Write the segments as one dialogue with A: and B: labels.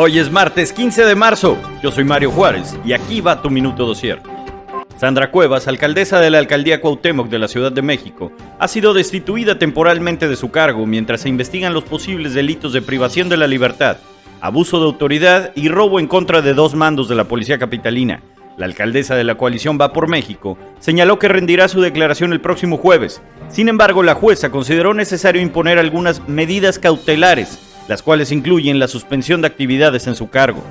A: Hoy es martes 15 de marzo. Yo soy Mario Juárez y aquí va tu minuto dosier. Sandra Cuevas, alcaldesa de la alcaldía Cuauhtémoc de la Ciudad de México, ha sido destituida temporalmente de su cargo mientras se investigan los posibles delitos de privación de la libertad, abuso de autoridad y robo en contra de dos mandos de la policía capitalina. La alcaldesa de la coalición Va por México señaló que rendirá su declaración el próximo jueves. Sin embargo, la jueza consideró necesario imponer algunas medidas cautelares las cuales incluyen la suspensión de actividades en su cargo.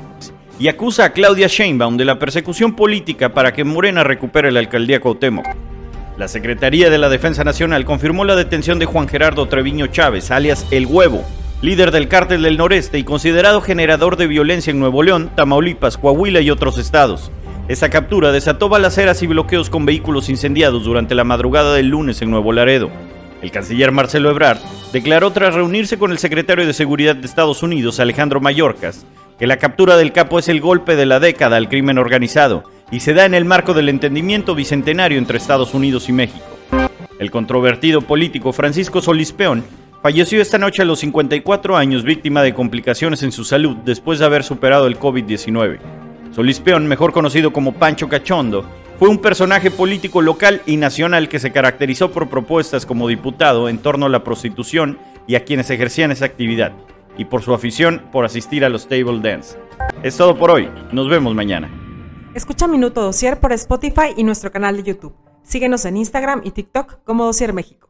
A: Y acusa a Claudia Sheinbaum de la persecución política para que Morena recupere la alcaldía Cuauhtémoc. La Secretaría de la Defensa Nacional confirmó la detención de Juan Gerardo Treviño Chávez, alias El Huevo, líder del cártel del noreste y considerado generador de violencia en Nuevo León, Tamaulipas, Coahuila y otros estados. Esta captura desató balaceras y bloqueos con vehículos incendiados durante la madrugada del lunes en Nuevo Laredo. El canciller Marcelo Ebrard declaró tras reunirse con el secretario de Seguridad de Estados Unidos, Alejandro Mayorkas, que la captura del capo es el golpe de la década al crimen organizado y se da en el marco del entendimiento bicentenario entre Estados Unidos y México. El controvertido político Francisco Solís Peón falleció esta noche a los 54 años víctima de complicaciones en su salud después de haber superado el COVID-19. Solís Peón, mejor conocido como Pancho Cachondo, fue un personaje político local y nacional que se caracterizó por propuestas como diputado en torno a la prostitución y a quienes ejercían esa actividad, y por su afición por asistir a los table dance. Es todo por hoy, nos vemos mañana.
B: Escucha Minuto Dosier por Spotify y nuestro canal de YouTube. Síguenos en Instagram y TikTok como Dosier México.